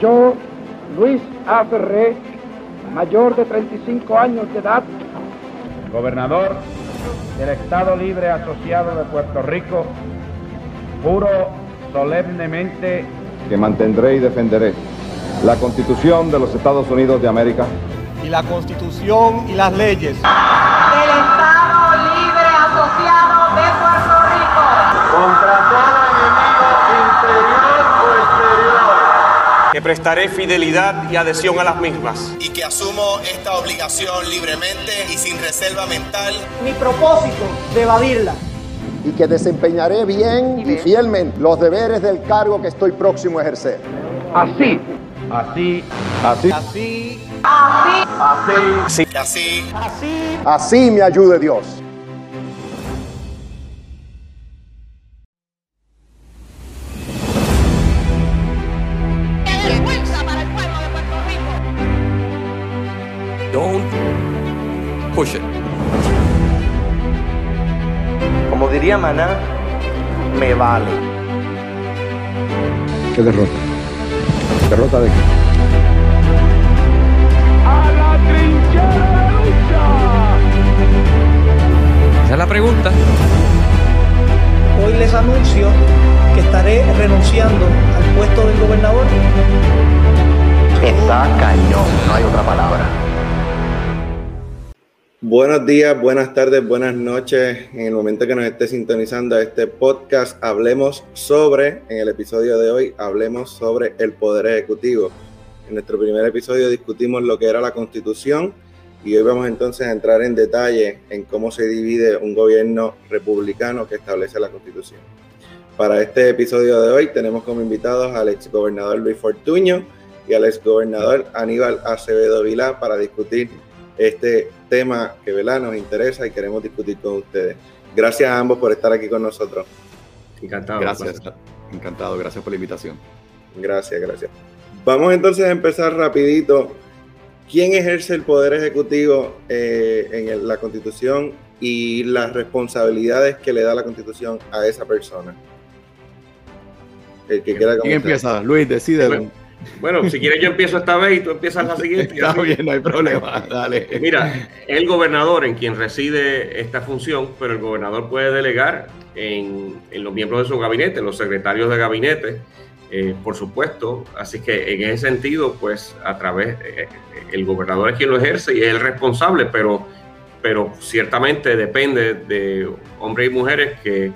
Yo, Luis A. Ferré, mayor de 35 años de edad, gobernador del Estado Libre Asociado de Puerto Rico, juro solemnemente que mantendré y defenderé la Constitución de los Estados Unidos de América y la Constitución y las leyes prestaré fidelidad y adhesión a las mismas. Y que asumo esta obligación libremente y sin reserva mental. Mi propósito de evadirla. Y que desempeñaré bien y fielmente los deberes del cargo que estoy próximo a ejercer. Así, así, así, así, así, así, así, así, así me ayude Dios. Maná, me vale. ¿Qué derrota? ¿Derrota de qué? ¡A la trinchera de lucha! Esa es la pregunta. Hoy les anuncio que estaré renunciando al puesto del gobernador. Está cañón, no hay otra palabra. Buenos días, buenas tardes, buenas noches. En el momento que nos esté sintonizando este podcast, hablemos sobre, en el episodio de hoy, hablemos sobre el Poder Ejecutivo. En nuestro primer episodio discutimos lo que era la Constitución y hoy vamos entonces a entrar en detalle en cómo se divide un gobierno republicano que establece la Constitución. Para este episodio de hoy tenemos como invitados al exgobernador Luis Fortuño y al exgobernador Aníbal Acevedo Vilá para discutir este tema que ¿verdad? nos interesa y queremos discutir con ustedes. Gracias a ambos por estar aquí con nosotros. Encantado. Gracias. Encantado, gracias por la invitación. Gracias, gracias. Vamos entonces a empezar rapidito. ¿Quién ejerce el poder ejecutivo eh, en el, la Constitución y las responsabilidades que le da la Constitución a esa persona? El que quiera ¿Quién empieza? Luis, decide. Bueno, si quieres yo empiezo esta vez y tú empiezas la siguiente. Está bien, no hay problema. Dale. Mira, el gobernador en quien reside esta función, pero el gobernador puede delegar en, en los miembros de su gabinete, los secretarios de gabinete, eh, por supuesto. Así que en ese sentido, pues a través, eh, el gobernador es quien lo ejerce y es el responsable, pero, pero ciertamente depende de hombres y mujeres que eh,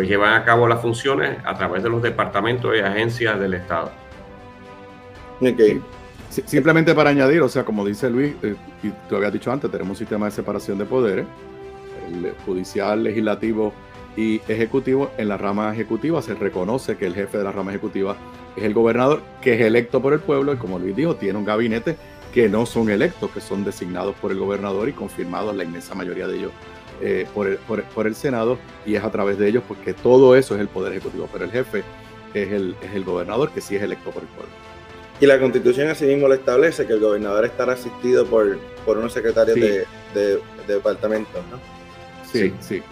pues llevan a cabo las funciones a través de los departamentos y agencias del Estado. Simplemente para añadir, o sea, como dice Luis, eh, y tú habías dicho antes, tenemos un sistema de separación de poderes, el judicial, legislativo y ejecutivo. En la rama ejecutiva se reconoce que el jefe de la rama ejecutiva es el gobernador, que es electo por el pueblo, y como Luis dijo, tiene un gabinete que no son electos, que son designados por el gobernador y confirmados la inmensa mayoría de ellos eh, por, el, por, por, el Senado, y es a través de ellos porque todo eso es el poder ejecutivo, pero el jefe es el, es el gobernador que sí es electo por el pueblo. Y la constitución asimismo lo establece que el gobernador estará asistido por, por unos secretarios sí. de, de, de, departamentos, ¿no? Sí, sí.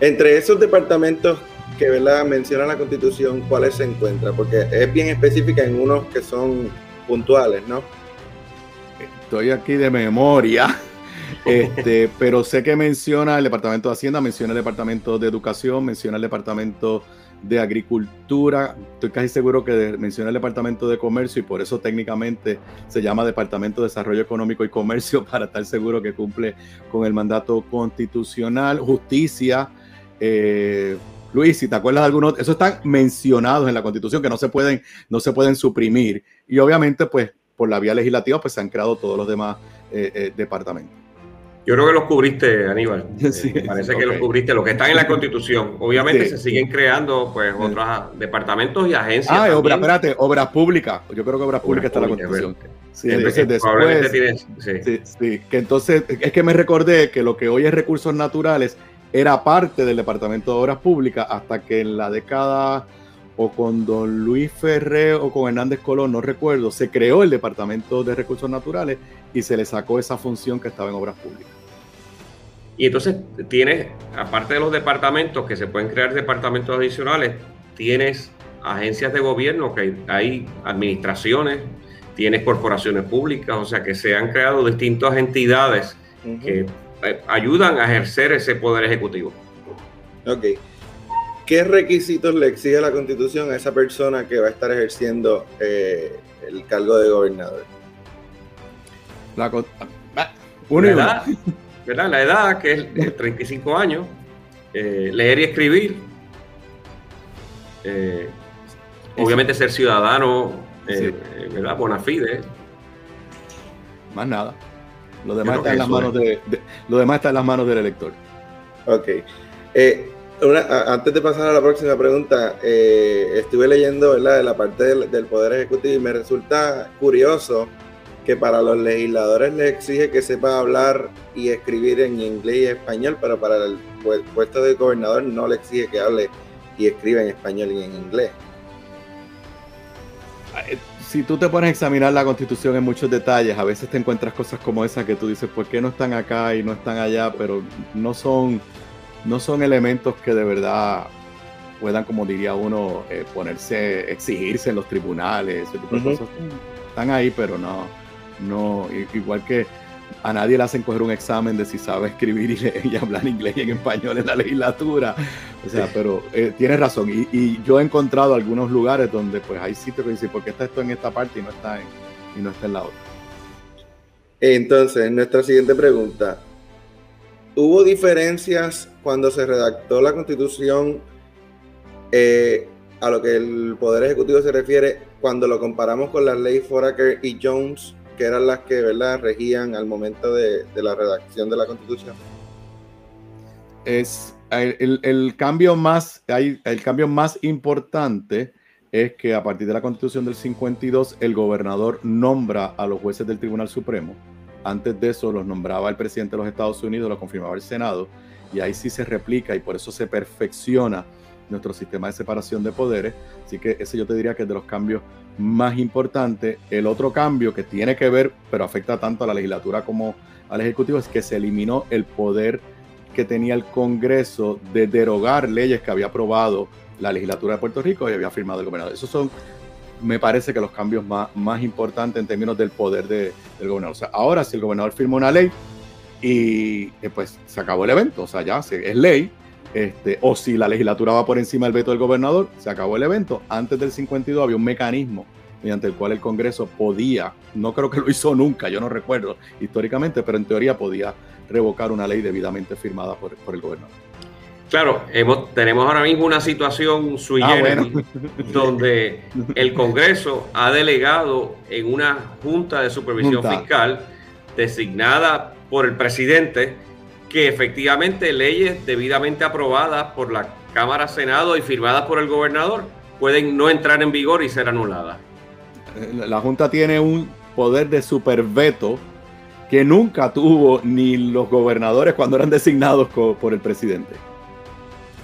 Entre esos departamentos que ¿verdad? menciona la constitución, ¿cuáles se encuentran? Porque es bien específica en unos que son puntuales, ¿no? Estoy aquí de memoria. Este, pero sé que menciona el Departamento de Hacienda, menciona el Departamento de Educación, menciona el Departamento de Agricultura, estoy casi seguro que menciona el Departamento de Comercio y por eso técnicamente se llama Departamento de Desarrollo Económico y Comercio para estar seguro que cumple con el mandato constitucional, justicia. Eh, Luis, si te acuerdas de algunos, esos están mencionados en la Constitución que no se pueden, no se pueden suprimir y obviamente pues por la vía legislativa pues se han creado todos los demás eh, eh, departamentos. Yo creo que los cubriste, Aníbal. Sí, eh, parece okay. que los cubriste, los que están en la Constitución. Obviamente sí. se siguen creando pues otros departamentos y agencias. Ah, obra, espérate, obras públicas. Yo creo que obras públicas está en la Constitución. Sí, entonces después, tienes, sí. sí, que entonces es que me recordé que lo que hoy es recursos naturales era parte del Departamento de Obras Públicas hasta que en la década o con don Luis Ferré o con Hernández Colón, no recuerdo, se creó el Departamento de Recursos Naturales y se le sacó esa función que estaba en Obras Públicas. Y entonces tienes, aparte de los departamentos, que se pueden crear departamentos adicionales, tienes agencias de gobierno, que hay administraciones, tienes corporaciones públicas, o sea que se han creado distintas entidades que eh, ayudan a ejercer ese poder ejecutivo. Ok. ¿Qué requisitos le exige la constitución a esa persona que va a estar ejerciendo eh, el cargo de gobernador? La, ah, la edad, ¿verdad? La edad, que es 35 años, eh, leer y escribir, obviamente ser ciudadano, ¿verdad? Bona fide. Más nada. Lo demás, está en, las manos de, lo demás está en las manos del elector. Ok. Eh, antes de pasar a la próxima pregunta, eh, estuve leyendo ¿verdad? de la parte del, Poder Ejecutivo y me resulta curioso que para los legisladores les exige que sepa hablar y escribir en inglés y español, pero para el puesto de gobernador no le exige que hable y escriba en español y en inglés. Ah, eh, si tú te pones a examinar la constitución en muchos detalles, a veces te encuentras cosas como esas que tú dices, ¿por qué no están acá y no están allá? Pero no son, no son elementos que de verdad puedan, como diría uno, eh, ponerse, exigirse en los tribunales, ese tipo de cosas. Están ahí, pero no, no, igual que a nadie le hacen coger un examen de si sabe escribir y, hablar inglés y en español en la legislatura. O sea, pero eh, tienes razón. Y, yo he encontrado algunos lugares donde pues hay sitios que dicen, ¿por qué está esto en esta parte y no está en, y no está en la otra? Entonces, nuestra siguiente pregunta. ¿Hubo diferencias cuando se redactó la constitución eh, a lo que el Poder Ejecutivo se refiere cuando lo comparamos con las leyes Foraker y Jones que eran las que ¿verdad? regían al momento de, la redacción de la constitución? Es el, cambio más, el cambio más importante es que a partir de la constitución del 52 el gobernador nombra a los jueces del Tribunal Supremo. Antes de eso los nombraba el presidente de los Estados Unidos, lo confirmaba el Senado, y ahí sí se replica y por eso se perfecciona nuestro sistema de separación de poderes. Así que ese yo te diría que es de los cambios más importante. El otro cambio que tiene que ver, pero afecta tanto a la legislatura como al Ejecutivo, es que se eliminó el poder que tenía el Congreso de derogar leyes que había aprobado la legislatura de Puerto Rico y había firmado el gobernador. Esos son, me parece que los cambios más, importantes en términos del poder del gobernador. O sea, ahora si el gobernador firma una ley y eh, pues se acabó el evento, o sea, ya es ley, este, o si la legislatura va por encima del veto del gobernador, se acabó el evento. Antes del 52 había un mecanismo mediante el cual el Congreso podía, no creo que lo hizo nunca, yo no recuerdo históricamente, pero en teoría podía revocar una ley debidamente firmada por, el gobernador. Claro, hemos, tenemos ahora mismo una situación sui ah, donde el Congreso ha delegado en una junta de supervisión fiscal designada por el presidente que efectivamente leyes debidamente aprobadas por la Cámara, Senado y firmadas por el gobernador pueden no entrar en vigor y ser anuladas. La Junta tiene un poder de superveto que nunca tuvo ni los gobernadores cuando eran designados por el presidente.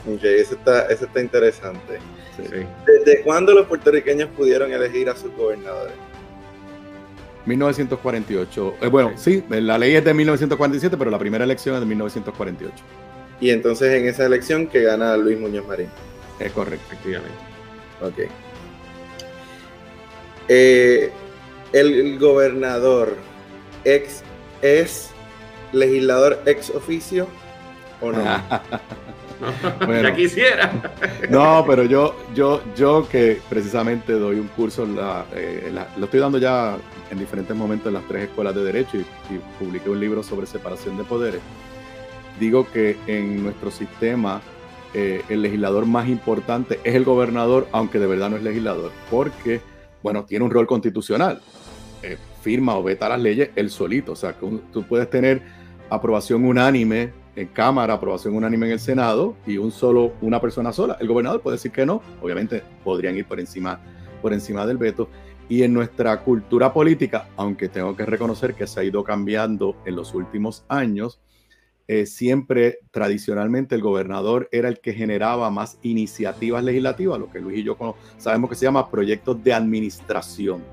Ok, eso está, eso está interesante. ¿Desde cuándo los puertorriqueños pudieron elegir a sus gobernadores? 1948. Eh, bueno, sí, la ley es de 1947, pero la primera elección es de 1948. Y entonces en esa elección que gana Luis Muñoz Marín. Es correcto, efectivamente. Ok. Eh, el, gobernador ex, es legislador ex oficio o no? ya quisiera. no, pero yo, yo, yo que precisamente doy un curso, eh, lo estoy dando ya en diferentes momentos en las tres escuelas de Derecho y, publiqué un libro sobre separación de poderes. Digo que en nuestro sistema eh, el legislador más importante es el gobernador, aunque de verdad no es legislador, porque, bueno, tiene un rol constitucional. Eh, firma o veta las leyes él solito. O sea, que tú puedes tener aprobación unánime en Cámara, aprobación unánime en el Senado y un solo, una persona sola. El gobernador puede decir que no, obviamente podrían ir por encima, por encima del veto. Y en nuestra cultura política, aunque tengo que reconocer que se ha ido cambiando en los últimos años, eh, siempre tradicionalmente el gobernador era el que generaba más iniciativas legislativas, lo que Luis y yo sabemos que se llama proyectos de administración.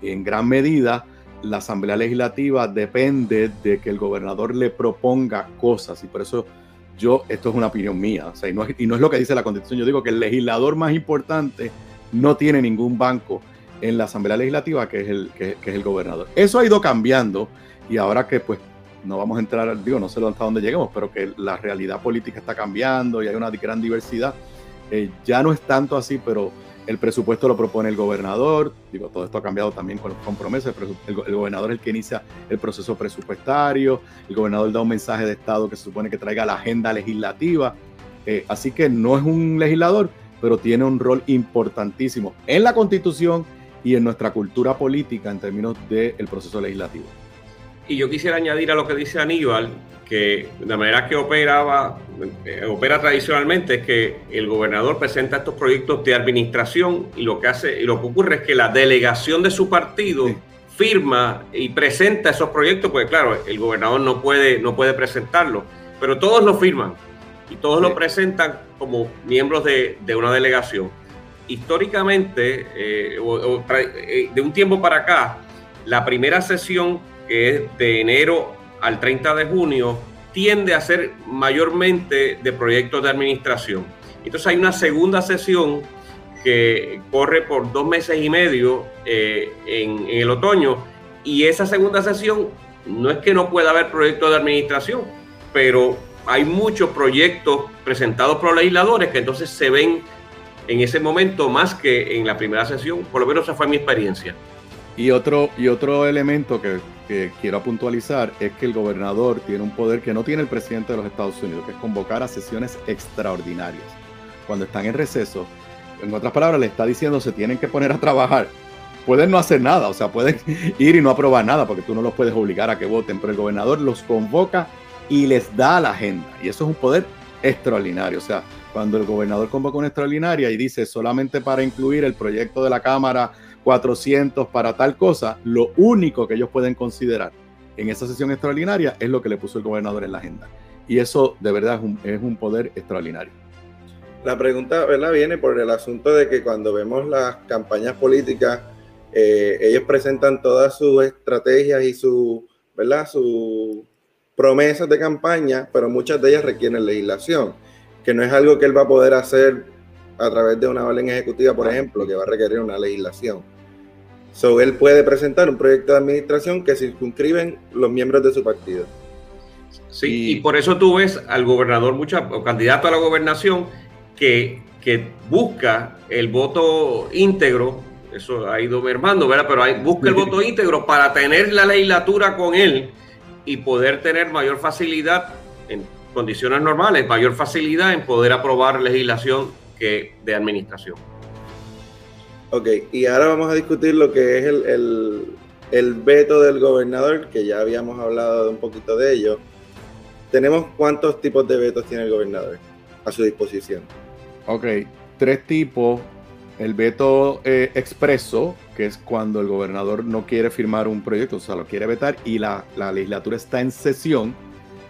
En gran medida, la Asamblea Legislativa depende de que el gobernador le proponga cosas y por eso yo, esto es una opinión mía, y, no es, y no es lo que dice la Constitución, yo digo que el legislador más importante no tiene ningún banco en la Asamblea Legislativa, que es el, que, es el gobernador. Eso ha ido cambiando y ahora que pues no vamos a entrar, digo, no sé hasta dónde lleguemos, pero que la realidad política está cambiando y hay una gran diversidad, eh, ya no es tanto así, pero el presupuesto lo propone el gobernador, digo, todo esto ha cambiado también con los compromisos, el, gobernador es el que inicia el proceso presupuestario, el gobernador da un mensaje de Estado que se supone que traiga la agenda legislativa, eh, así que no es un legislador, pero tiene un rol importantísimo en la constitución y en nuestra cultura política en términos del proceso legislativo. Y yo quisiera añadir a lo que dice Aníbal, que la manera que operaba, eh, opera tradicionalmente es que el gobernador presenta estos proyectos de administración y lo que hace y lo que ocurre es que la delegación de su partido firma y presenta esos proyectos, porque claro, el gobernador no puede, no puede presentarlo, pero todos lo firman y todos lo presentan como miembros de, de una delegación. Históricamente, eh, eh, de un tiempo para acá, la primera sesión que es de enero al 30 de junio, tiende a ser mayormente de proyectos de administración. Entonces hay una segunda sesión que corre por dos meses y medio eh, en, el otoño y esa segunda sesión no es que no pueda haber proyectos de administración, pero hay muchos proyectos presentados por los legisladores que entonces se ven en ese momento más que en la primera sesión, por lo menos esa fue mi experiencia. Y otro, y otro elemento que quiero puntualizar es que el gobernador tiene un poder que no tiene el presidente de los Estados Unidos, que es convocar a sesiones extraordinarias. Cuando están en receso, en otras palabras, le está diciendo se tienen que poner a trabajar. Pueden no hacer nada, o sea, pueden ir y no aprobar nada, porque tú no los puedes obligar a que voten, pero el gobernador los convoca y les da la agenda. Y eso es un poder extraordinario. O sea, cuando el gobernador convoca una extraordinaria y dice solamente para incluir el proyecto de la Cámara 400 para tal cosa, lo único que ellos pueden considerar en esa sesión extraordinaria es lo que le puso el gobernador en la agenda. Y eso de verdad es un, poder extraordinario. La pregunta ¿verdad? viene por el asunto de que cuando vemos las campañas políticas, eh, ellos presentan todas sus estrategias y su, ¿verdad? sus promesas de campaña, pero muchas de ellas requieren legislación, que no es algo que él va a poder hacer a través de una orden ejecutiva, por ejemplo, que va a requerir una legislación. So, él puede presentar un proyecto de administración que circunscriben los miembros de su partido. Sí, y, por eso tú ves al gobernador, mucha, o candidato a la gobernación, que, que busca el voto íntegro, eso ha ido mermando, ¿verdad? Pero hay, busca el voto íntegro para tener la legislatura con él y poder tener mayor facilidad en condiciones normales, mayor facilidad en poder aprobar legislación que de administración. Ok, y ahora vamos a discutir lo que es el, el, veto del gobernador, que ya habíamos hablado un poquito de ello. Tenemos cuántos tipos de vetos tiene el gobernador a su disposición. Ok, tres tipos. El veto eh, expreso, que es cuando el gobernador no quiere firmar un proyecto, o sea, lo quiere vetar y la, la legislatura está en sesión,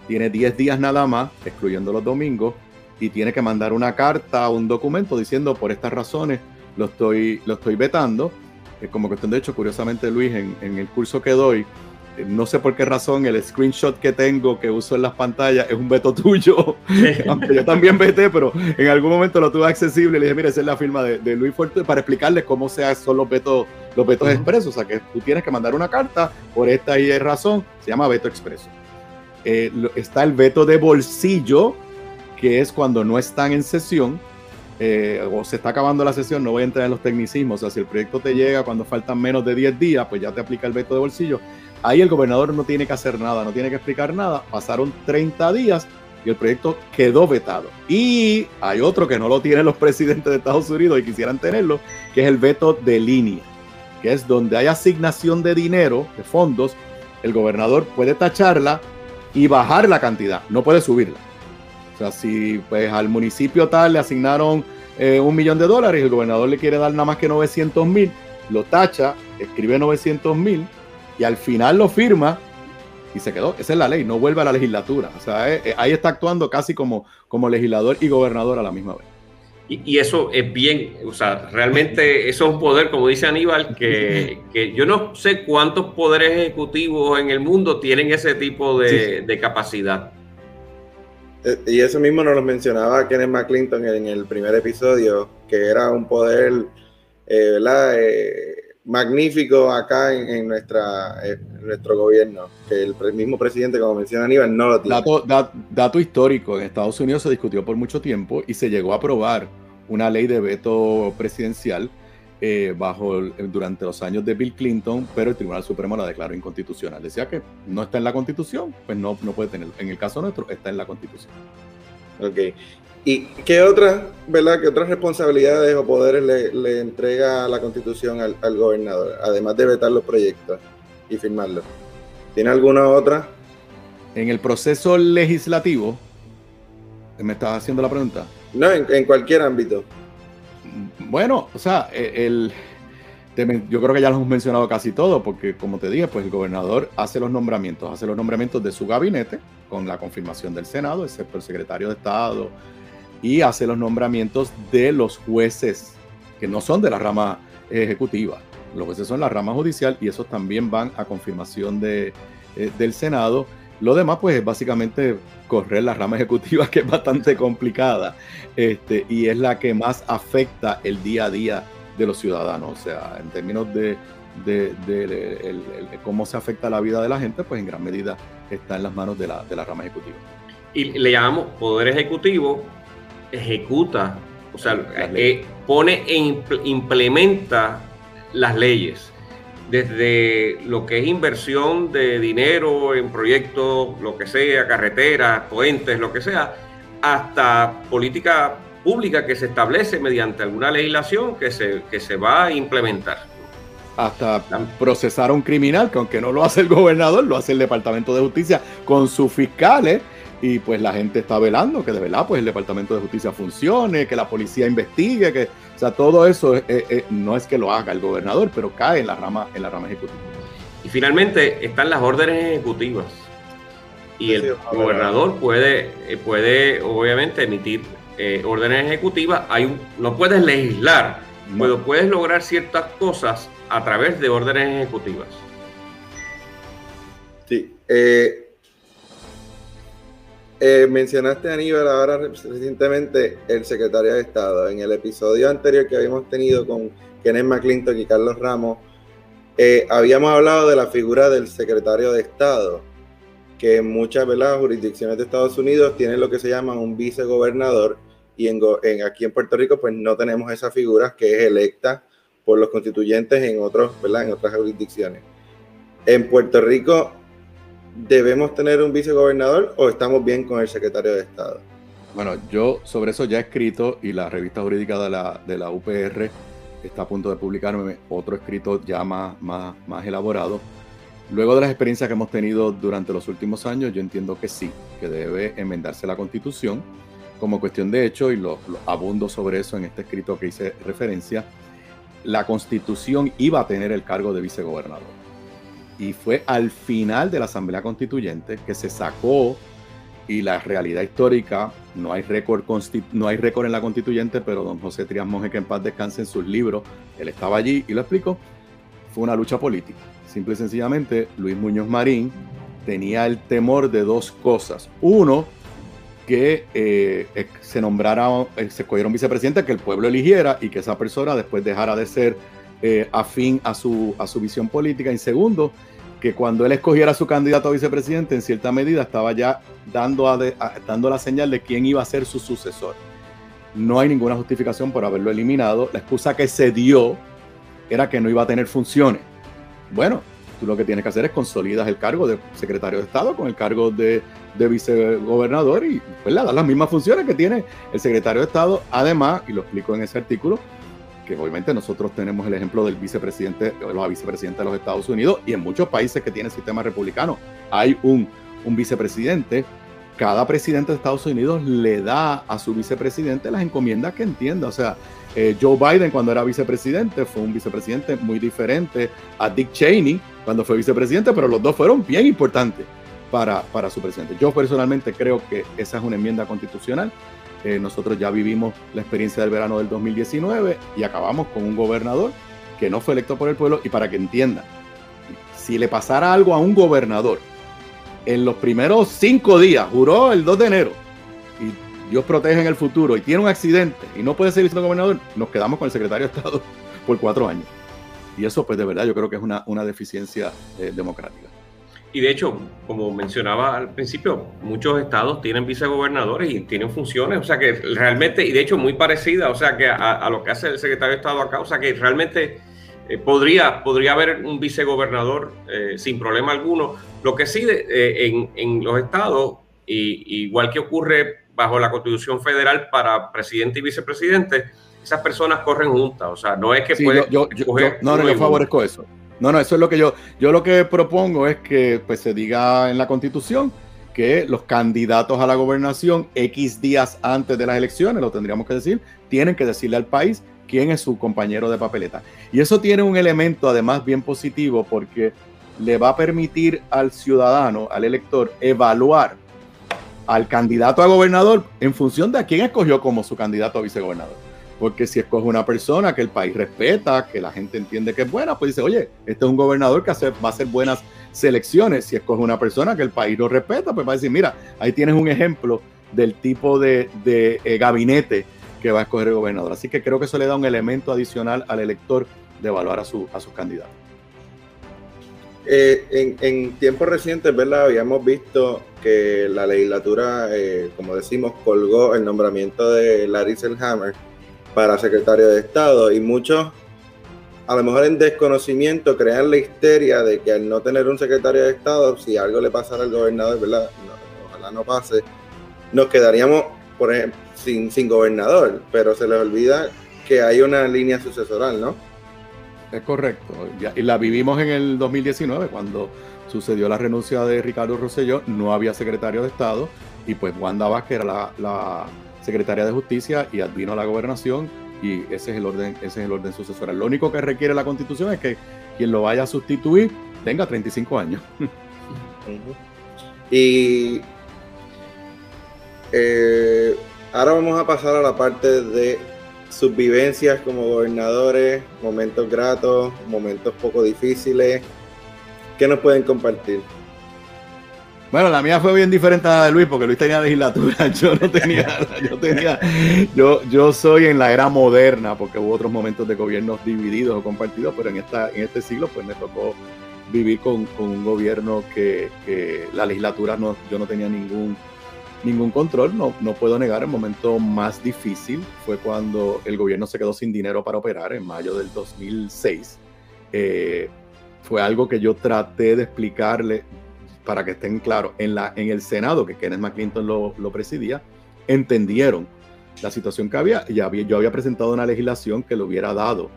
tiene 10 días nada más, excluyendo los domingos, y tiene que mandar una carta, un documento diciendo por estas razones lo estoy, lo estoy vetando. como cuestión de hecho, curiosamente, Luis, en, el curso que doy, eh, no sé por qué razón el screenshot que tengo que uso en las pantallas es un veto tuyo, aunque yo también veté, pero en algún momento lo tuve accesible y le dije, mira, esa es la firma de, Luis Fuerte para explicarle cómo se son los vetos, los vetos expresos, o sea que tú tienes que mandar una carta por esta y razón, se llama veto expreso. Eh, está el veto de bolsillo, que es cuando no están en sesión, eh, o se está acabando la sesión, no voy a entrar en los tecnicismos, o sea, si el proyecto te llega cuando faltan menos de 10 días, pues ya te aplica el veto de bolsillo. Ahí el gobernador no tiene que hacer nada, no tiene que explicar nada. Pasaron 30 días y el proyecto quedó vetado. Y hay otro que no lo tienen los presidentes de Estados Unidos y quisieran tenerlo, que es el veto de línea, que es donde hay asignación de dinero, de fondos, el gobernador puede tacharla y bajar la cantidad, no puede subirla. O sea, si pues al municipio tal le asignaron eh, un millón de dólares y el gobernador le quiere dar nada más que 900 mil, lo tacha, escribe 900 mil y al final lo firma y se quedó. Esa es la ley, no vuelve a la legislatura. O sea, eh, eh, ahí está actuando casi como, como legislador y gobernador a la misma vez. Y, eso es bien, o sea, realmente eso es un poder, como dice Aníbal, que, que yo no sé cuántos poderes ejecutivos en el mundo tienen ese tipo de, de capacidad. Eh, y eso mismo nos lo mencionaba Kenneth McClinton en el primer episodio, que era un poder eh, ¿verdad? Eh, magnífico acá en, nuestra, nuestro gobierno, que el mismo presidente, como menciona Aníbal, no lo tiene. Dato, dato histórico, en Estados Unidos se discutió por mucho tiempo y se llegó a aprobar una ley de veto presidencial eh, bajo durante los años de Bill Clinton, pero el Tribunal Supremo la declaró inconstitucional. Decía que no está en la Constitución, pues no, no puede tener. En el caso nuestro, está en la Constitución. Ok. ¿Y qué otras, verdad, qué otras responsabilidades o poderes le, entrega la Constitución al, gobernador, además de vetar los proyectos y firmarlos? ¿Tiene alguna otra? En el proceso legislativo, ¿me estás haciendo la pregunta? No, en cualquier ámbito. Bueno, o sea, e, el, yo creo que ya lo hemos mencionado casi todo, porque como te dije, pues el gobernador hace los nombramientos, hace los nombramientos de su gabinete con la confirmación del Senado, excepto el secretario de Estado, y hace los nombramientos de los jueces, que no son de la rama ejecutiva, los jueces son la rama judicial y esos también van a confirmación de, eh, del Senado. Lo demás, pues, es básicamente correr la rama ejecutiva, que es bastante complicada, este, y es la que más afecta el día a día de los ciudadanos. O sea, en términos de, cómo se afecta la vida de la gente, pues en gran medida está en las manos de la, rama ejecutiva. Y le llamamos poder ejecutivo, ejecuta, o sea, eh, pone e implementa las leyes desde lo que es inversión de dinero en proyectos, lo que sea, carreteras, puentes, lo que sea, hasta política pública que se establece mediante alguna legislación que se, que se va a implementar. Hasta procesar a un criminal, que aunque no lo hace el gobernador, lo hace el Departamento de Justicia con sus fiscales y pues la gente está velando que de verdad pues el Departamento de Justicia funcione, que la policía investigue, que o sea, todo eso no es que lo haga el gobernador, pero cae en la rama en la rama ejecutiva. Y finalmente están las órdenes ejecutivas. Y el gobernador puede, eh, puede obviamente emitir eh, órdenes ejecutivas. Hay un, no puedes legislar, pero puedes lograr ciertas cosas a través de órdenes ejecutivas. Sí. Eh, eh, mencionaste, Aníbal, ahora recientemente el secretario de Estado. En el episodio anterior que habíamos tenido con Kenneth McClintock y Carlos Ramos, eh, habíamos hablado de la figura del secretario de Estado, que en muchas jurisdicciones de Estados Unidos tienen lo que se llama un vicegobernador y aquí en Puerto Rico pues no tenemos esa figura que es electa por los constituyentes en, otros, en otras jurisdicciones. En Puerto Rico ¿debemos tener un vicegobernador o estamos bien con el secretario de Estado? Bueno, yo sobre eso ya he escrito y la revista jurídica de la, de la UPR está a punto de publicarme otro escrito ya más, más, más elaborado. Luego de las experiencias que hemos tenido durante los últimos años, yo entiendo que sí, que debe enmendarse la constitución como cuestión de hecho, y lo, lo abundo sobre eso en este escrito que hice referencia, la constitución iba a tener el cargo de vicegobernador y fue al final de la Asamblea Constituyente que se sacó y la realidad histórica, no hay récord no hay récord en la constituyente, pero don José Trias Monge, que en paz descanse en sus libros, él estaba allí y lo explicó, fue una lucha política. Simple y sencillamente, Luis Muñoz Marín tenía el temor de dos cosas. Uno, que eh, se nombrara, eh, se escogiera un vicepresidente que el pueblo eligiera y que esa persona después dejara de ser eh, afín a su, a su visión política. Y segundo, que cuando él escogiera su candidato a vicepresidente, en cierta medida estaba ya dando, a dando la señal de quién iba a ser su sucesor. No hay ninguna justificación por haberlo eliminado. La excusa que se dio era que no iba a tener funciones. Bueno, tú lo que tienes que hacer es consolidar el cargo de secretario de Estado con el cargo de, de vicegobernador y pues, las mismas funciones que tiene el secretario de Estado. Además, y lo explico en ese artículo, que obviamente nosotros tenemos el ejemplo del vicepresidente o la vicepresidenta de los Estados Unidos y en muchos países que tienen sistema republicano hay un, un vicepresidente. Cada presidente de Estados Unidos le da a su vicepresidente las encomiendas que entienda. O sea, eh, Joe Biden cuando era vicepresidente fue un vicepresidente muy diferente a Dick Cheney cuando fue vicepresidente, pero los dos fueron bien importantes para, para su presidente. Yo personalmente creo que esa es una enmienda constitucional eh, nosotros ya vivimos la experiencia del verano del 2019 y acabamos con un gobernador que no fue electo por el pueblo y para que entiendan, si le pasara algo a un gobernador en los primeros cinco días, juró el 2 de enero y Dios protege en el futuro y tiene un accidente y no puede ser siendo gobernador, nos quedamos con el secretario de Estado por cuatro años. Y eso, pues de verdad, yo creo que es una, una deficiencia eh, democrática. Y de hecho, como mencionaba al principio, muchos estados tienen vicegobernadores y tienen funciones, o sea que realmente, y de hecho muy parecida, o sea que a, lo que hace el secretario de Estado acá, o sea que realmente eh, podría, podría haber un vicegobernador eh, sin problema alguno. Lo que sí, eh, en, en, los estados, y, igual que ocurre bajo la Constitución Federal para presidente y vicepresidente, esas personas corren juntas, o sea, no es que sí, yo, no, no, yo favorezco eso. No, no, eso es lo que yo, yo lo que propongo es que pues, se diga en la constitución que los candidatos a la gobernación X días antes de las elecciones, lo tendríamos que decir, tienen que decirle al país quién es su compañero de papeleta. Y eso tiene un elemento además bien positivo porque le va a permitir al ciudadano, al elector, evaluar al candidato a gobernador en función de a quién escogió como su candidato a vicegobernador. Porque si escoge una persona que el país respeta, que la gente entiende que es buena, pues dice, oye, este es un gobernador que va a hacer buenas selecciones. Si escoge una persona que el país no respeta, pues va a decir, mira, ahí tienes un ejemplo del tipo de, eh, gabinete que va a escoger el gobernador. Así que creo que eso le da un elemento adicional al elector de evaluar a, su, a sus candidatos. Eh, en, tiempos recientes, ¿verdad? Habíamos visto que la legislatura, eh, como decimos, colgó el nombramiento de Larry Selhammer para secretario de Estado y muchos, a lo mejor en desconocimiento, crean la histeria de que al no tener un secretario de Estado, si algo le pasara al gobernador, ¿verdad? ojalá no pase, nos quedaríamos, sin, sin gobernador, pero se les olvida que hay una línea sucesoral, ¿no? Es correcto. y la vivimos en el 2019, cuando sucedió la renuncia de Ricardo Rosselló, no había secretario de Estado, y pues Wanda Vázquez era la secretaria de Justicia y advino a la gobernación y ese es el orden, ese es el orden sucesoral. Lo único que requiere la Constitución es que quien lo vaya a sustituir tenga 35 años. Y eh, ahora vamos a pasar a la parte de sus vivencias como gobernadores, momentos gratos, momentos poco difíciles. ¿Qué nos pueden compartir? Bueno, la mía fue bien diferente a la de Luis, porque Luis tenía legislatura, yo no tenía, yo tenía, yo, yo soy en la era moderna, porque hubo otros momentos de gobiernos divididos o compartidos, pero en esta, en este siglo pues me tocó vivir con, un gobierno que, la legislatura no, yo no tenía ningún, ningún control, no, no puedo negar, el momento más difícil fue cuando el gobierno se quedó sin dinero para operar en mayo del 2006. Eh, fue algo que yo traté de explicarle para que estén claros, en, la, en el Senado, que Kenneth McClinton lo, lo presidía, entendieron la situación que había. Y había, yo había presentado una legislación que le hubiera dado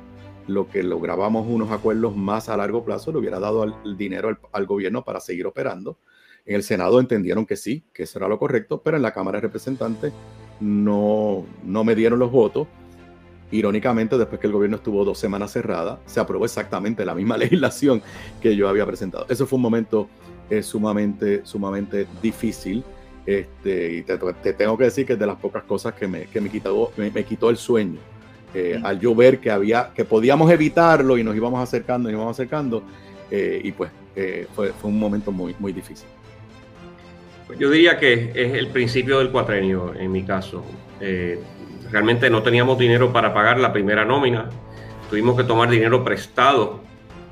lo que lográbamos unos acuerdos más a largo plazo, le hubiera dado el dinero al, gobierno para seguir operando. En el Senado entendieron que sí, que eso era lo correcto, pero en la Cámara de Representantes no, no me dieron los votos. Irónicamente, después que el gobierno estuvo dos semanas cerrada, se aprobó exactamente la misma legislación que yo había presentado. Eso fue un momento es sumamente, sumamente difícil. Este, y te, tengo que decir que es de las pocas cosas que me, que me, quitó, me, quitó el sueño. Eh, al yo ver que, había, que podíamos evitarlo y nos íbamos acercando y nos íbamos acercando, eh, y pues eh, fue, fue, un momento muy, muy difícil. Pues yo diría que es el principio del cuatrenio en mi caso. realmente no teníamos dinero para pagar la primera nómina, tuvimos que tomar dinero prestado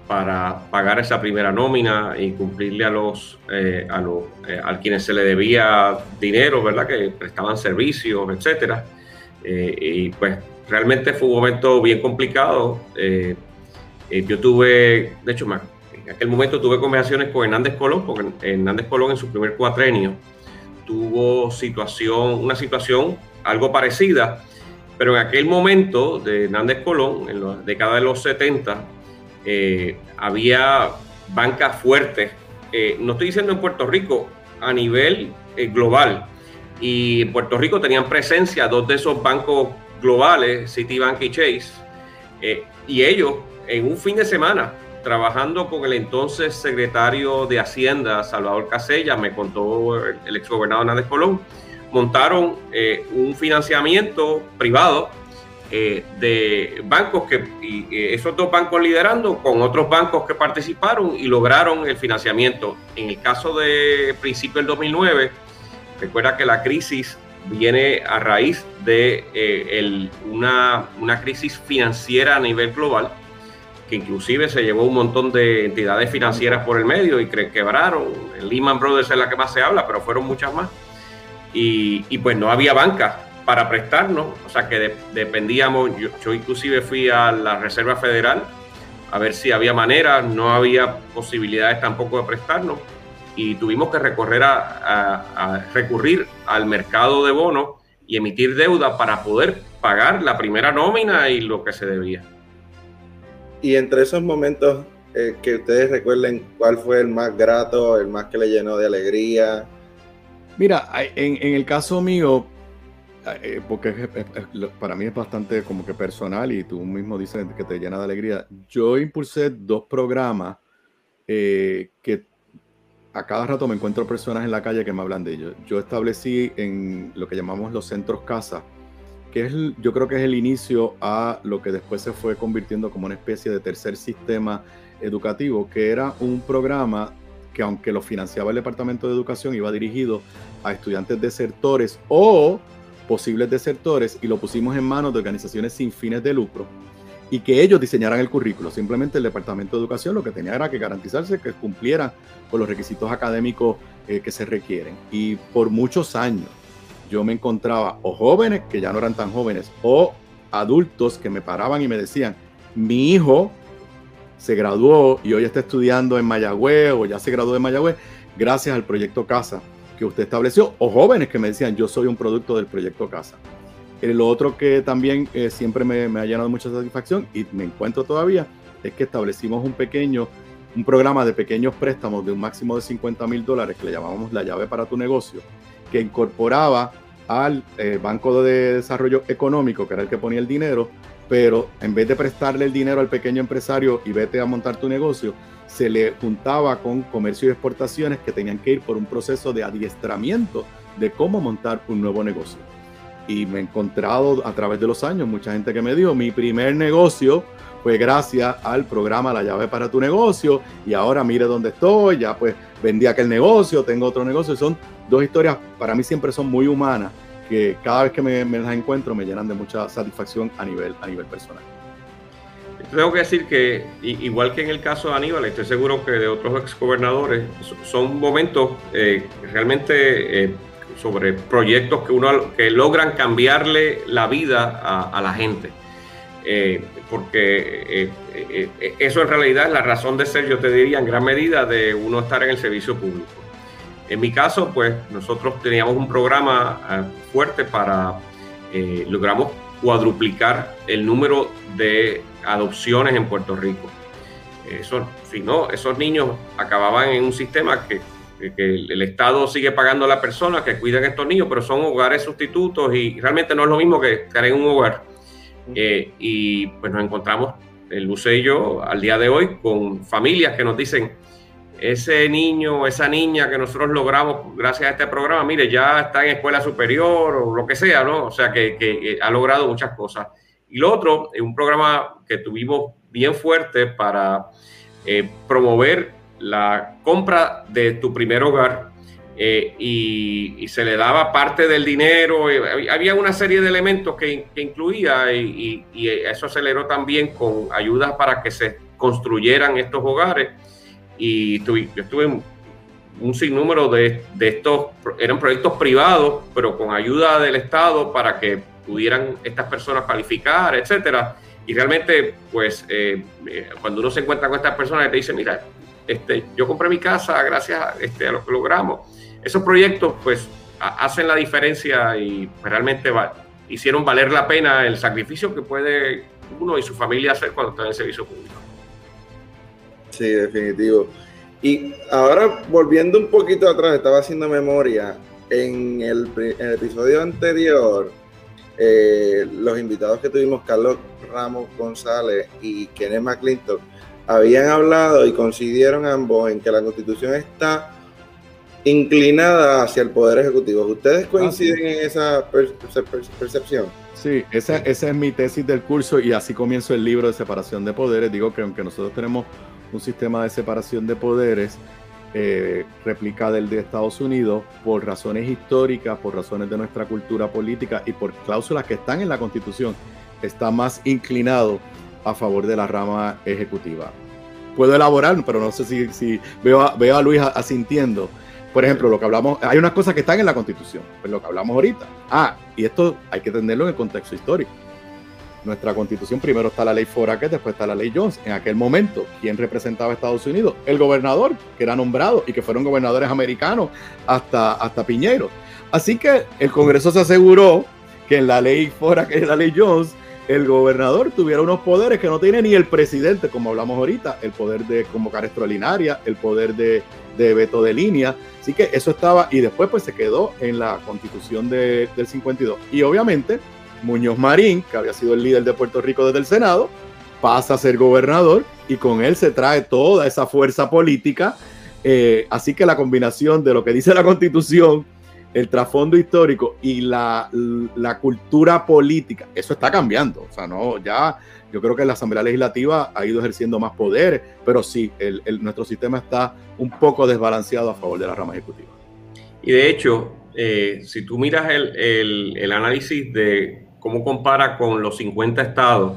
para pagar esa primera nómina y cumplirle a los eh, a los eh, a quienes se le debía dinero, ¿verdad? Que prestaban servicios, etcétera. Eh, y pues realmente fue un momento bien complicado. yo tuve, de hecho, en aquel momento tuve conversaciones con Hernández Colón, porque Hernández Colón en su primer cuatrenio tuvo situación, una situación algo parecida, pero en aquel momento de Hernández Colón, en la década de los 70, eh, había bancas fuertes, eh, no estoy diciendo en Puerto Rico, a nivel eh, global. Y en Puerto Rico tenían presencia dos de esos bancos globales, Citibank y Chase, y ellos en un fin de semana, trabajando con el entonces secretario de Hacienda, Salvador Casella, me contó el exgobernador Hernández Colón, montaron un financiamiento privado eh, de bancos que, y, esos dos bancos liderando con otros bancos que participaron y lograron el financiamiento. En el caso de principio del 2009, recuerda que la crisis viene a raíz de eh, una, una crisis financiera a nivel global, que inclusive se llevó un montón de entidades financieras por el medio y quebraron. El Lehman Brothers es la que más se habla, pero fueron muchas más. Y, y pues no había banca para prestarnos, o sea que dependíamos, yo, yo, inclusive fui a la Reserva Federal a ver si había manera, no había posibilidades tampoco de prestarnos y tuvimos que recorrer a, recurrir al mercado de bonos y emitir deuda para poder pagar la primera nómina y lo que se debía. Y entre esos momentos eh, que ustedes recuerden, ¿cuál fue el más grato, el más que le llenó de alegría? Mira, en, en el caso mío, eh, porque para mí es bastante como que personal y tú mismo dices que te llena de alegría. Yo impulsé dos programas eh, que a cada rato me encuentro personas en la calle que me hablan de ellos. Yo establecí en lo que llamamos los centros casa, que es, yo creo que es el inicio a lo que después se fue convirtiendo como una especie de tercer sistema educativo, que era un programa que aunque lo financiaba el Departamento de Educación, iba dirigido a estudiantes desertores o posibles desertores y lo pusimos en manos de organizaciones sin fines de lucro y que ellos diseñaran el currículo. Simplemente el Departamento de Educación lo que tenía era que garantizarse que cumplieran con los requisitos académicos eh, que se requieren. Y por muchos años yo me encontraba o jóvenes que ya no eran tan jóvenes o adultos que me paraban y me decían, mi hijo se graduó y hoy está estudiando en Mayagüez o ya se graduó de Mayagüez gracias al proyecto Casa que usted estableció o jóvenes que me decían, yo soy un producto del proyecto Casa. Eh, lo otro que también eh, siempre me, ha llenado mucha satisfacción y me encuentro todavía es que establecimos un pequeño, un programa de pequeños préstamos de un máximo de 50 mil dólares que le llamábamos la llave para tu negocio, que incorporaba al eh, Banco de Desarrollo Económico, que era el que ponía el dinero, pero en vez de prestarle el dinero al pequeño empresario y vete a montar tu negocio, se le juntaba con comercio y exportaciones que tenían que ir por un proceso de adiestramiento de cómo montar un nuevo negocio y me he encontrado a través de los años mucha gente que me dijo, mi primer negocio fue gracias al programa La llave para tu negocio y ahora mire dónde estoy, ya pues vendí aquel negocio, tengo otro negocio. Son dos historias, para mí siempre son muy humanas, que cada vez que me, las encuentro me llenan de mucha satisfacción a nivel, a nivel personal. Tengo que decir que, igual que en el caso de Aníbal, estoy seguro que de otros exgobernadores, son momentos eh, realmente eh, sobre proyectos que, uno, que logran cambiarle la vida a, la gente. Eh, porque eso en realidad es la razón de ser, yo te diría, en gran medida de uno estar en el servicio público. En mi caso, pues nosotros teníamos un programa fuerte para, logramos cuadruplicar el número de adopciones en Puerto Rico. Eso, si no, esos niños acababan en un sistema que que el Estado sigue pagando a la persona que cuidan a estos niños, pero son hogares sustitutos y realmente no es lo mismo que estar en un hogar. Eh, y pues nos encontramos, el Luce y yo, al día de hoy, con familias que nos dicen, ese niño, esa niña que nosotros logramos gracias a este programa, mire, ya está en escuela superior o lo que sea, ¿no? O sea, que, ha logrado muchas cosas. Y lo otro, es un programa que tuvimos bien fuerte para eh, promover la compra de tu primer hogar eh, y, se le daba parte del dinero. Había una serie de elementos que, incluía y, eso aceleró también con ayudas para que se construyeran estos hogares. Y yo estuve en un sinnúmero de, estos, eran proyectos privados, pero con ayuda del Estado para que pudieran estas personas calificar, etcétera. Y realmente, pues, eh, cuando uno se encuentra con estas personas, te dice, mira, este, yo compré mi casa gracias a, este, lo que logramos. Esos proyectos pues hacen la diferencia y pues, realmente hicieron valer la pena el sacrificio que puede uno y su familia hacer cuando está en servicio público. Sí, definitivo. Y ahora volviendo un poquito atrás, estaba haciendo memoria, en el, episodio anterior, eh, los invitados que tuvimos, Carlos Ramos González y Kenneth McClintock, habían hablado y coincidieron ambos en que la constitución está inclinada hacia el poder ejecutivo. ¿Ustedes coinciden en esa percepción? Sí, esa, esa, es mi tesis del curso y así comienzo el libro de separación de poderes. Digo que aunque nosotros tenemos un sistema de separación de poderes, eh, réplica del de Estados Unidos por razones históricas, por razones de nuestra cultura política y por cláusulas que están en la Constitución, está más inclinado a favor de la rama ejecutiva. Puedo elaborar, pero no sé si, veo, a, Luis asintiendo. Por ejemplo, lo que hablamos, hay unas cosas que están en la Constitución, pues lo que hablamos ahorita. Ah, y esto hay que tenerlo en el contexto histórico nuestra constitución, primero está la ley Foraker, después está la ley Jones. En aquel momento, ¿quién representaba a Estados Unidos? El gobernador, que era nombrado y que fueron gobernadores americanos hasta, hasta Piñero. Así que el Congreso se aseguró que en la ley Foraker y la ley Jones, el gobernador tuviera unos poderes que no tiene ni el presidente, como hablamos ahorita, el poder de convocar extraordinaria, el poder de, de veto de línea. Así que eso estaba, y después pues se quedó en la constitución de, del 52. Y obviamente Muñoz Marín, que había sido el líder de Puerto Rico desde el Senado, pasa a ser gobernador y con él se trae toda esa fuerza política. Eh, así que la combinación de lo que dice la constitución, el trasfondo histórico y la, cultura política, eso está cambiando. O sea, no, ya yo creo que la Asamblea Legislativa ha ido ejerciendo más poder, pero sí, nuestro sistema está un poco desbalanceado a favor de la rama ejecutiva. Y de hecho, eh, si tú miras el análisis de cómo compara con los 50 estados.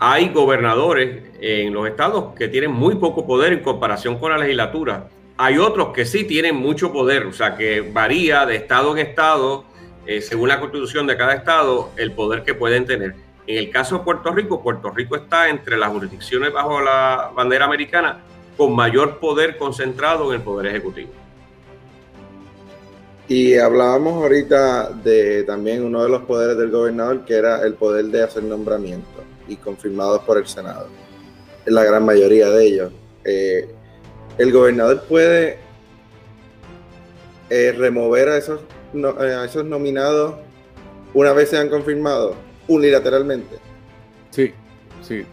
Hay gobernadores en los estados que tienen muy poco poder en comparación con la legislatura. Hay otros que sí tienen mucho poder, o sea, que varía de estado en estado, eh, según la constitución de cada estado, el poder que pueden tener. En el caso de Puerto Rico, Puerto Rico está entre las jurisdicciones bajo la bandera americana con mayor poder concentrado en el poder ejecutivo. Y hablábamos ahorita de también uno de los poderes del gobernador, que era el poder de hacer nombramientos y confirmados por el Senado. La gran mayoría de ellos. Eh, el gobernador puede eh, remover a esos, eh, a esos nominados una vez sean confirmados unilateralmente. Sí, sí.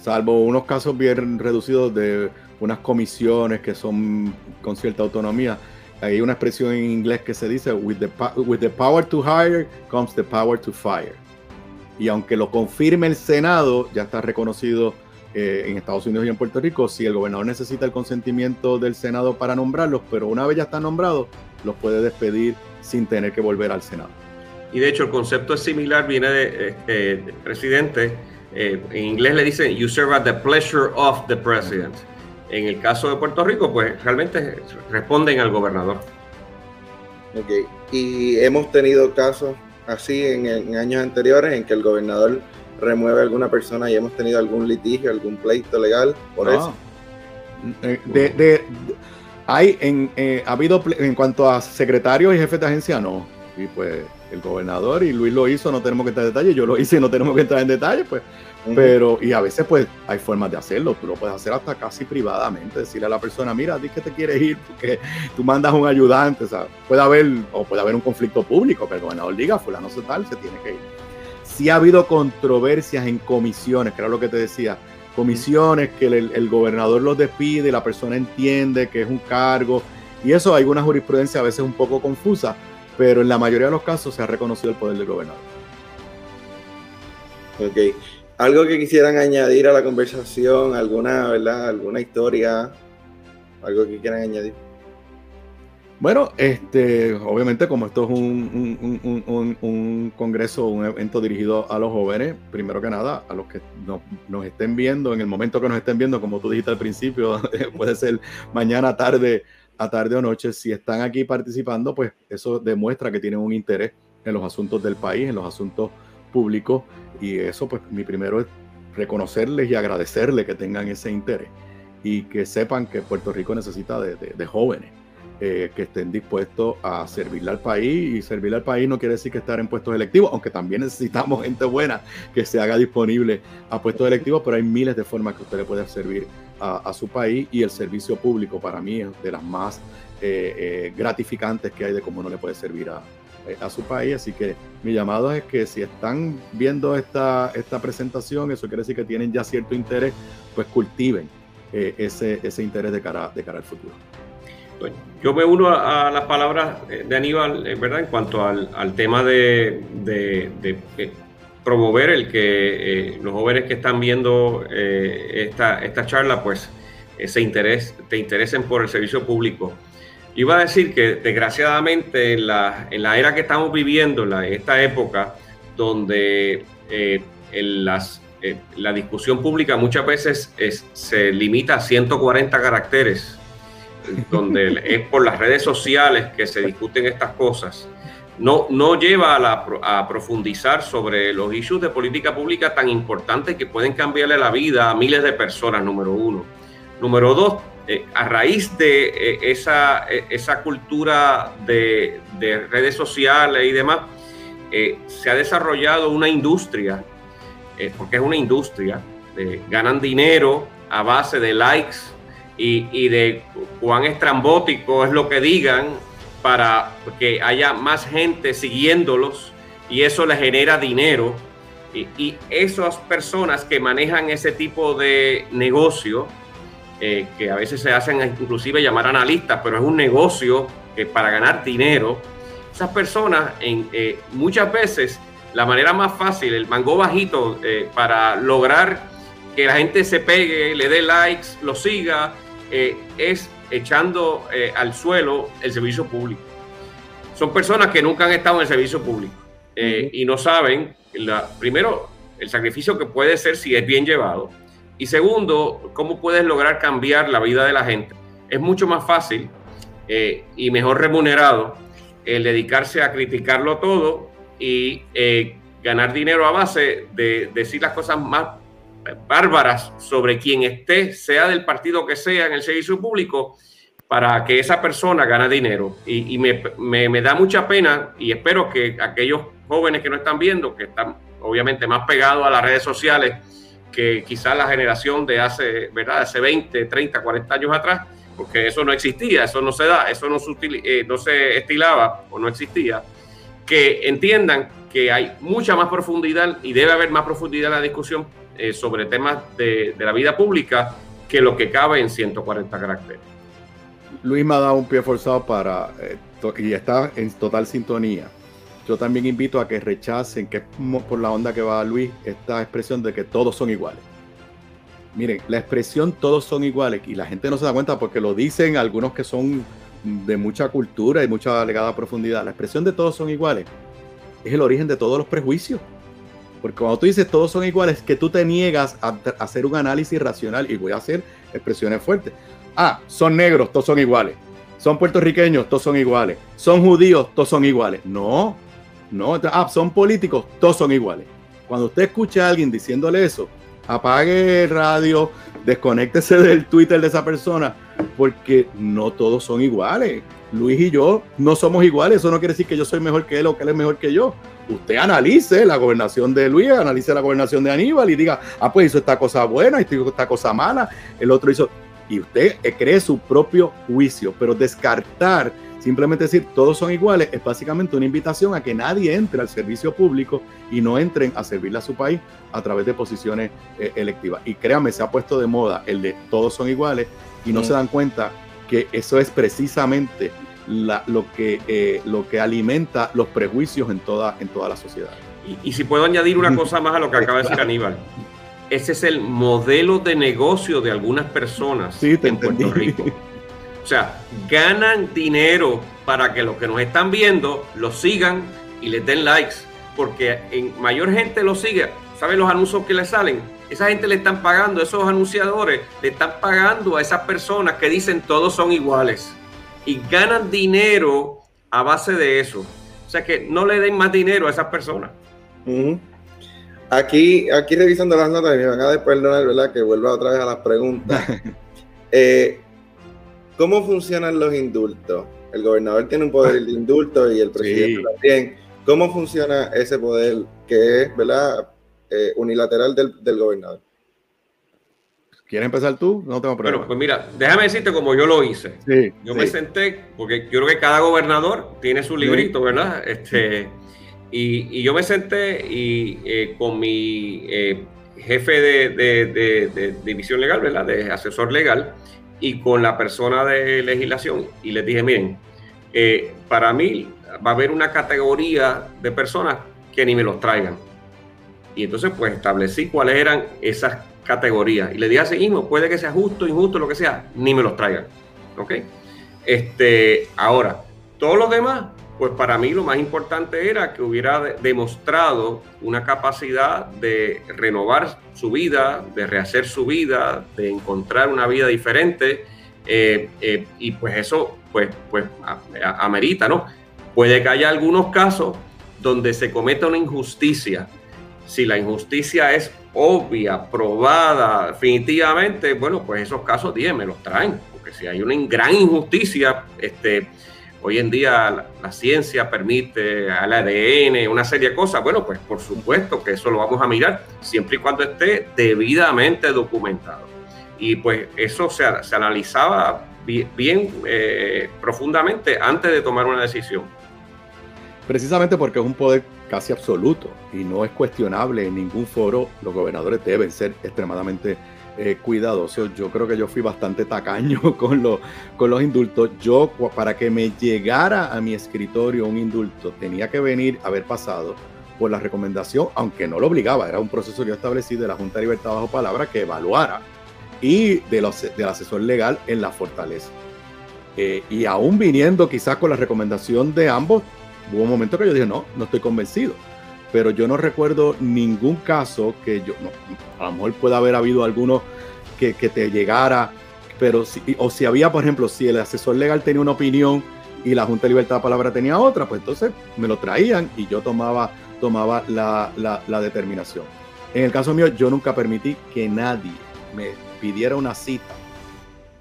Salvo unos casos bien reducidos de unas comisiones que son con cierta autonomía hay una expresión en inglés que se dice, with the, with the power to hire comes the power to fire. Y aunque lo confirme el Senado, ya está reconocido eh, en Estados Unidos y en Puerto Rico, si el gobernador necesita el consentimiento del Senado para nombrarlos, pero una vez ya están nombrados, los puede despedir sin tener que volver al Senado. Y de hecho el concepto es similar, viene de, este, presidente, eh, en inglés le dicen, you serve at the pleasure of the president. En el caso de Puerto Rico, pues realmente responden al gobernador. Ok, y hemos tenido casos así en, años anteriores en que el gobernador remueve a alguna persona y hemos tenido algún litigio, algún pleito legal por eso. Eh, de, hay en, eh, ha habido en cuanto a secretarios y jefes de agencia, no. Y pues el gobernador y Luis lo hizo, no tenemos que entrar en detalle, yo lo hice y no tenemos que entrar en detalle, pues pero, y a veces pues hay formas de hacerlo, tú lo puedes hacer hasta casi privadamente, decirle a la persona, mira, di que te quieres ir porque tú mandas un ayudante, o sea, puede haber, o puede haber un conflicto público, pero el gobernador diga, fulano se tal, se tiene que ir. Si ha habido controversias en comisiones, que era lo que te decía, comisiones que el, el gobernador los despide y la persona entiende que es un cargo, y eso hay una jurisprudencia a veces un poco confusa, pero en la mayoría de los casos se ha reconocido el poder del gobernador. Ok. Algo que quisieran añadir a la conversación, alguna, ¿verdad? Alguna historia, algo que quieran añadir. Bueno, este, obviamente como esto es un, congreso, un evento dirigido a los jóvenes, primero que nada, a los que nos, estén viendo, en el momento que nos estén viendo, como tú dijiste al principio, puede ser mañana, tarde, a tarde o noche, si están aquí participando, pues eso demuestra que tienen un interés en los asuntos del país, en los asuntos públicos y eso, pues, mi primero es reconocerles y agradecerles que tengan ese interés y que sepan que Puerto Rico necesita de, jóvenes eh, que estén dispuestos a servirle al país. Y servirle al país no quiere decir que estar en puestos electivos, aunque también necesitamos gente buena que se haga disponible a puestos electivos, pero hay miles de formas que usted le puede servir a, su país y el servicio público para mí es de las más eh, eh, gratificantes que hay de cómo no le puede servir a, a su país. Así que mi llamado es que si están viendo esta, esta presentación, eso quiere decir que tienen ya cierto interés, pues cultiven eh, ese, ese interés de cara, de cara al futuro. yo me uno a, las palabras de Aníbal, eh, ¿verdad? En cuanto al, tema de, de, promover el que los jóvenes que están viendo esta, esta charla, pues ese interés, te interesen por el servicio público. Iba a decir que desgraciadamente en la, en la era que estamos viviendo, en esta época, donde eh, las, eh, la discusión pública muchas veces se limita a 140 caracteres, donde es por las redes sociales que se discuten estas cosas, no, no lleva a, a profundizar sobre los issues de política pública tan importantes que pueden cambiarle la vida a miles de personas, número uno. Número dos, eh, a raíz de esa, esa cultura de, de redes sociales y demás, eh, se ha desarrollado una industria, eh, porque es una industria, ganan dinero a base de likes y, de cuán estrambótico es lo que digan para que haya más gente siguiéndolos y eso les genera dinero. Y, y esas personas que manejan ese tipo de negocio, eh, que a veces se hacen inclusive llamar analistas, pero es un negocio que para ganar dinero, esas personas en, eh, muchas veces la manera más fácil, el mango bajito eh, para lograr que la gente se pegue, le dé likes, lo siga, eh, es echando al suelo el servicio público. Son personas que nunca han estado en el servicio público y no saben, la, primero, el sacrificio que puede ser si es bien llevado. Y segundo, cómo puedes lograr cambiar la vida de la gente. Es mucho más fácil y mejor remunerado el dedicarse a criticarlo todo y eh, ganar dinero a base de decir las cosas más bárbaras sobre quien esté, sea del partido que sea en el servicio público, para que esa persona gane dinero. Y, me, da mucha pena y espero que aquellos jóvenes que no están viendo, que están obviamente más pegados a las redes sociales que quizás la generación de hace, ¿verdad? hace 20, 30, 40 años atrás, porque eso no existía, eso no se da, eso no se, eh, no se estilaba o no existía, que entiendan que hay mucha más profundidad y debe haber más profundidad en la discusión eh, sobre temas de, la vida pública que lo que cabe en 140 caracteres. Luis me ha dado un pie forzado para, eh, y está en total sintonía. Yo también invito a que rechacen, que por la onda que va Luis, esta expresión de que todos son iguales miren, la expresión todos son iguales y la gente no se da cuenta porque lo dicen algunos que son de mucha cultura y mucha alegada profundidad. La expresión de todos son iguales es el origen de todos los prejuicios. Porque cuando tú dices todos son iguales, que tú te niegas a, hacer un análisis racional y voy a hacer expresiones fuertes. Ah, son negros, todos son iguales. Son puertorriqueños, todos son iguales. Son judíos, todos son iguales. No, no. Ah, son políticos, todos son iguales. Cuando usted escucha a alguien diciéndole eso, apague el radio, desconéctese del Twitter de esa persona, porque no todos son iguales. Luis y yo no somos iguales, eso no quiere decir que yo soy mejor que él o que él es mejor que yo. Usted analice la gobernación de Luis, analice la gobernación de Aníbal y diga, ah, pues hizo esta cosa buena, hizo esta cosa mala, el otro hizo... Y usted cree su propio juicio, pero descartar Simplemente decir todos son iguales es básicamente una invitación a que nadie entre al servicio público y no entren a servirle a su país a través de posiciones eh, electivas. Y créanme, se ha puesto de moda el de todos son iguales y no se dan cuenta que eso es precisamente lo, que, eh, lo que alimenta los prejuicios en toda, en toda la sociedad. Y, si puedo añadir una cosa más a lo que acaba de decir Aníbal. Ese es el modelo de negocio de algunas personas en Puerto Rico. O sea, ganan dinero para que los que nos están viendo los sigan y les den likes, porque en mayor gente los sigue. ¿Saben los anuncios que les salen? Esa gente le están pagando, esos anunciadores le están pagando a esas personas que dicen todos son iguales y ganan dinero a base de eso. O sea que no le den más dinero a esas personas. Aquí, aquí revisando las notas, me van a perdonar, ¿verdad? Que vuelva otra vez a las preguntas. eh, ¿Cómo funcionan los indultos? El gobernador tiene un poder de indulto y el presidente también. ¿Cómo funciona ese poder que es, ¿verdad? Eh, unilateral del, gobernador. ¿Quieres empezar tú? No tengo problema. Bueno, pues mira, déjame decirte como yo lo hice. yo me senté, porque yo creo que cada gobernador tiene su librito, ¿verdad? Este, y, yo me senté y eh, con mi eh, jefe de, de, división legal, ¿verdad? De asesor legal, y con la persona de legislación y les dije, miren, eh, para mí va a haber una categoría de personas que ni me los traigan. Y entonces pues establecí cuáles eran esas categorías. Y le dije así mismo, puede que sea justo, injusto, lo que sea, ni me los traigan. ¿Ok? Este, ahora, todos los demás, pues para mí lo más importante era que hubiera demostrado una capacidad de renovar su vida, de rehacer su vida, de encontrar una vida diferente. Eh, eh, y pues eso, pues, pues amerita, ¿no? Puede que haya algunos casos donde se cometa una injusticia. Si la injusticia es obvia, probada, definitivamente, bueno, pues esos casos, díganme, me los traen. Porque si hay una gran injusticia, este, hoy en día la, ciencia permite al ADN, una serie de cosas, bueno, pues por supuesto que eso lo vamos a mirar siempre y cuando esté debidamente documentado. Y pues eso se, analizaba bien, eh, profundamente antes de tomar una decisión. Precisamente porque es un poder casi absoluto y no es cuestionable en ningún foro, los gobernadores deben ser extremadamente eh, cuidadosos. Yo creo que yo fui bastante tacaño con, los, con los indultos. Yo, para que me llegara a mi escritorio un indulto, tenía que venir, haber pasado por la recomendación, aunque no lo obligaba, era un proceso que yo establecí de la Junta de Libertad Bajo Palabra que evaluara y de los, del asesor legal en la fortaleza. Eh, y aún viniendo quizás con la recomendación de ambos, hubo un momento que yo dije, no, no estoy convencido. Pero yo no recuerdo ningún caso que yo, no, a lo mejor puede haber habido alguno que, que te llegara, pero si, o si había, por ejemplo, si el asesor legal tenía una opinión y la Junta de Libertad de Palabra tenía otra, pues entonces me lo traían y yo tomaba, tomaba la, la, determinación. En el caso mío, yo nunca permití que nadie me pidiera una cita,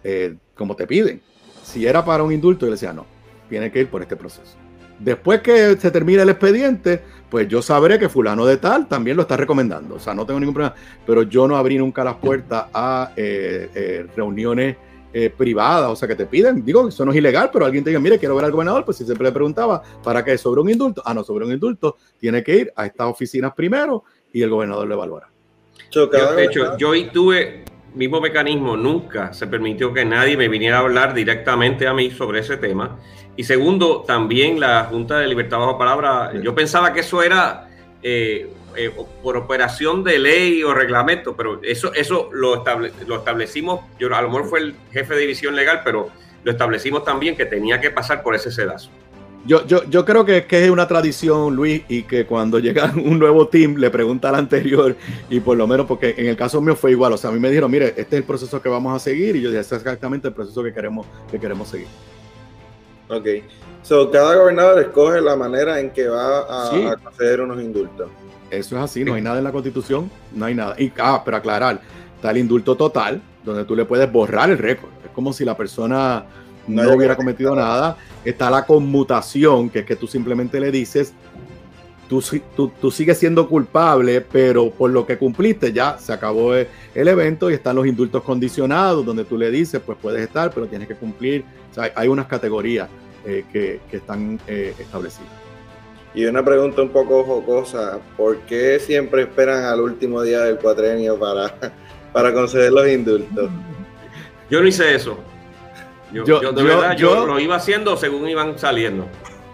eh, como te piden. Si era para un indulto, yo le decía, no, tiene que ir por este proceso. Después que se termine el expediente, pues yo sabré que fulano de tal también lo está recomendando. O sea, no tengo ningún problema. Pero yo no abrí nunca las puertas a eh, eh, reuniones privadas, o sea, que te piden, digo, eso no es ilegal, pero alguien te diga, mire, quiero ver al gobernador, pues si siempre le preguntaba, ¿para qué? ¿Sobre un indulto? Ah, no, sobre un indulto, tiene que ir a estas oficinas primero y el gobernador lo evaluará. de hecho, yo tuve, mismo mecanismo, nunca se permitió que nadie me viniera a hablar directamente a mí sobre ese tema. Y segundo, también la Junta de Libertad Bajo Palabra, yo pensaba que eso era eh, eh, por operación de ley o reglamento, pero eso, eso lo, lo establecimos, yo a lo mejor fue el jefe de división legal, pero lo establecimos también que tenía que pasar por ese sedazo. Yo, yo, yo creo que, que, es una tradición, Luis, y que cuando llega un nuevo team le pregunta al anterior, y por lo menos, porque en el caso mío fue igual, o sea, a mí me dijeron, mire, este es el proceso que vamos a seguir, y yo dije, este es exactamente el proceso que queremos, que queremos seguir. Ok. So, cada gobernador escoge la manera en que va a, conceder unos indultos. Eso es así, no hay nada en la constitución, no hay nada. Y, ah, pero aclarar, está el indulto total, donde tú le puedes borrar el récord. Es como si la persona no, hubiera cometido nada. Está la conmutación, que es que tú simplemente le dices, tú, tú, tú, sigues siendo culpable, pero por lo que cumpliste ya se acabó el, evento y están los indultos condicionados, donde tú le dices, pues puedes estar, pero tienes que cumplir. hay unas categorías eh, que, que, están eh, establecidas. Y una pregunta un poco jocosa, ¿por qué siempre esperan al último día del cuatrenio para, para conceder los indultos? Yo no hice eso. Yo, yo, de verdad, yo, lo iba haciendo según iban saliendo.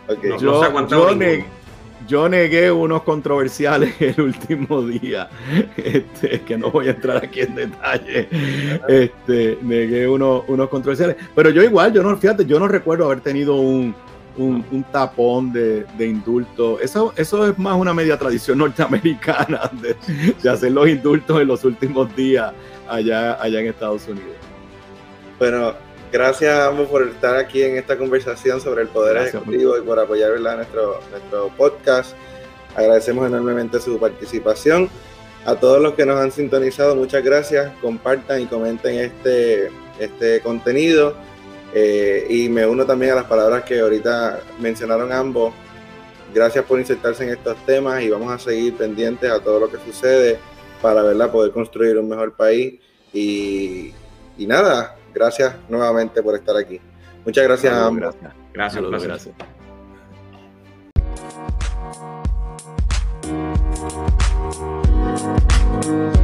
Okay. yo, yo, negué unos controversiales el último día, este, que no voy a entrar aquí en detalle. Este, negué unos, unos controversiales. Pero yo igual, yo no, fíjate, yo no recuerdo haber tenido un, un, un, tapón de, de, indulto. Eso, eso es más una media tradición norteamericana de, de, hacer los indultos en los últimos días allá, allá en Estados Unidos. Bueno, gracias a ambos por estar aquí en esta conversación sobre el poder ejecutivo y por apoyar nuestro, nuestro podcast. Agradecemos enormemente su participación. A todos los que nos han sintonizado, muchas gracias. Compartan y comenten este, este contenido. Eh, y me uno también a las palabras que ahorita mencionaron ambos. Gracias por insertarse en estos temas y vamos a seguir pendientes a todo lo que sucede para ¿verdad? poder construir un mejor país. Y, y nada, Gracias nuevamente por estar aquí. Muchas gracias a ambos. Gracias, gracias. Saludos, gracias. gracias.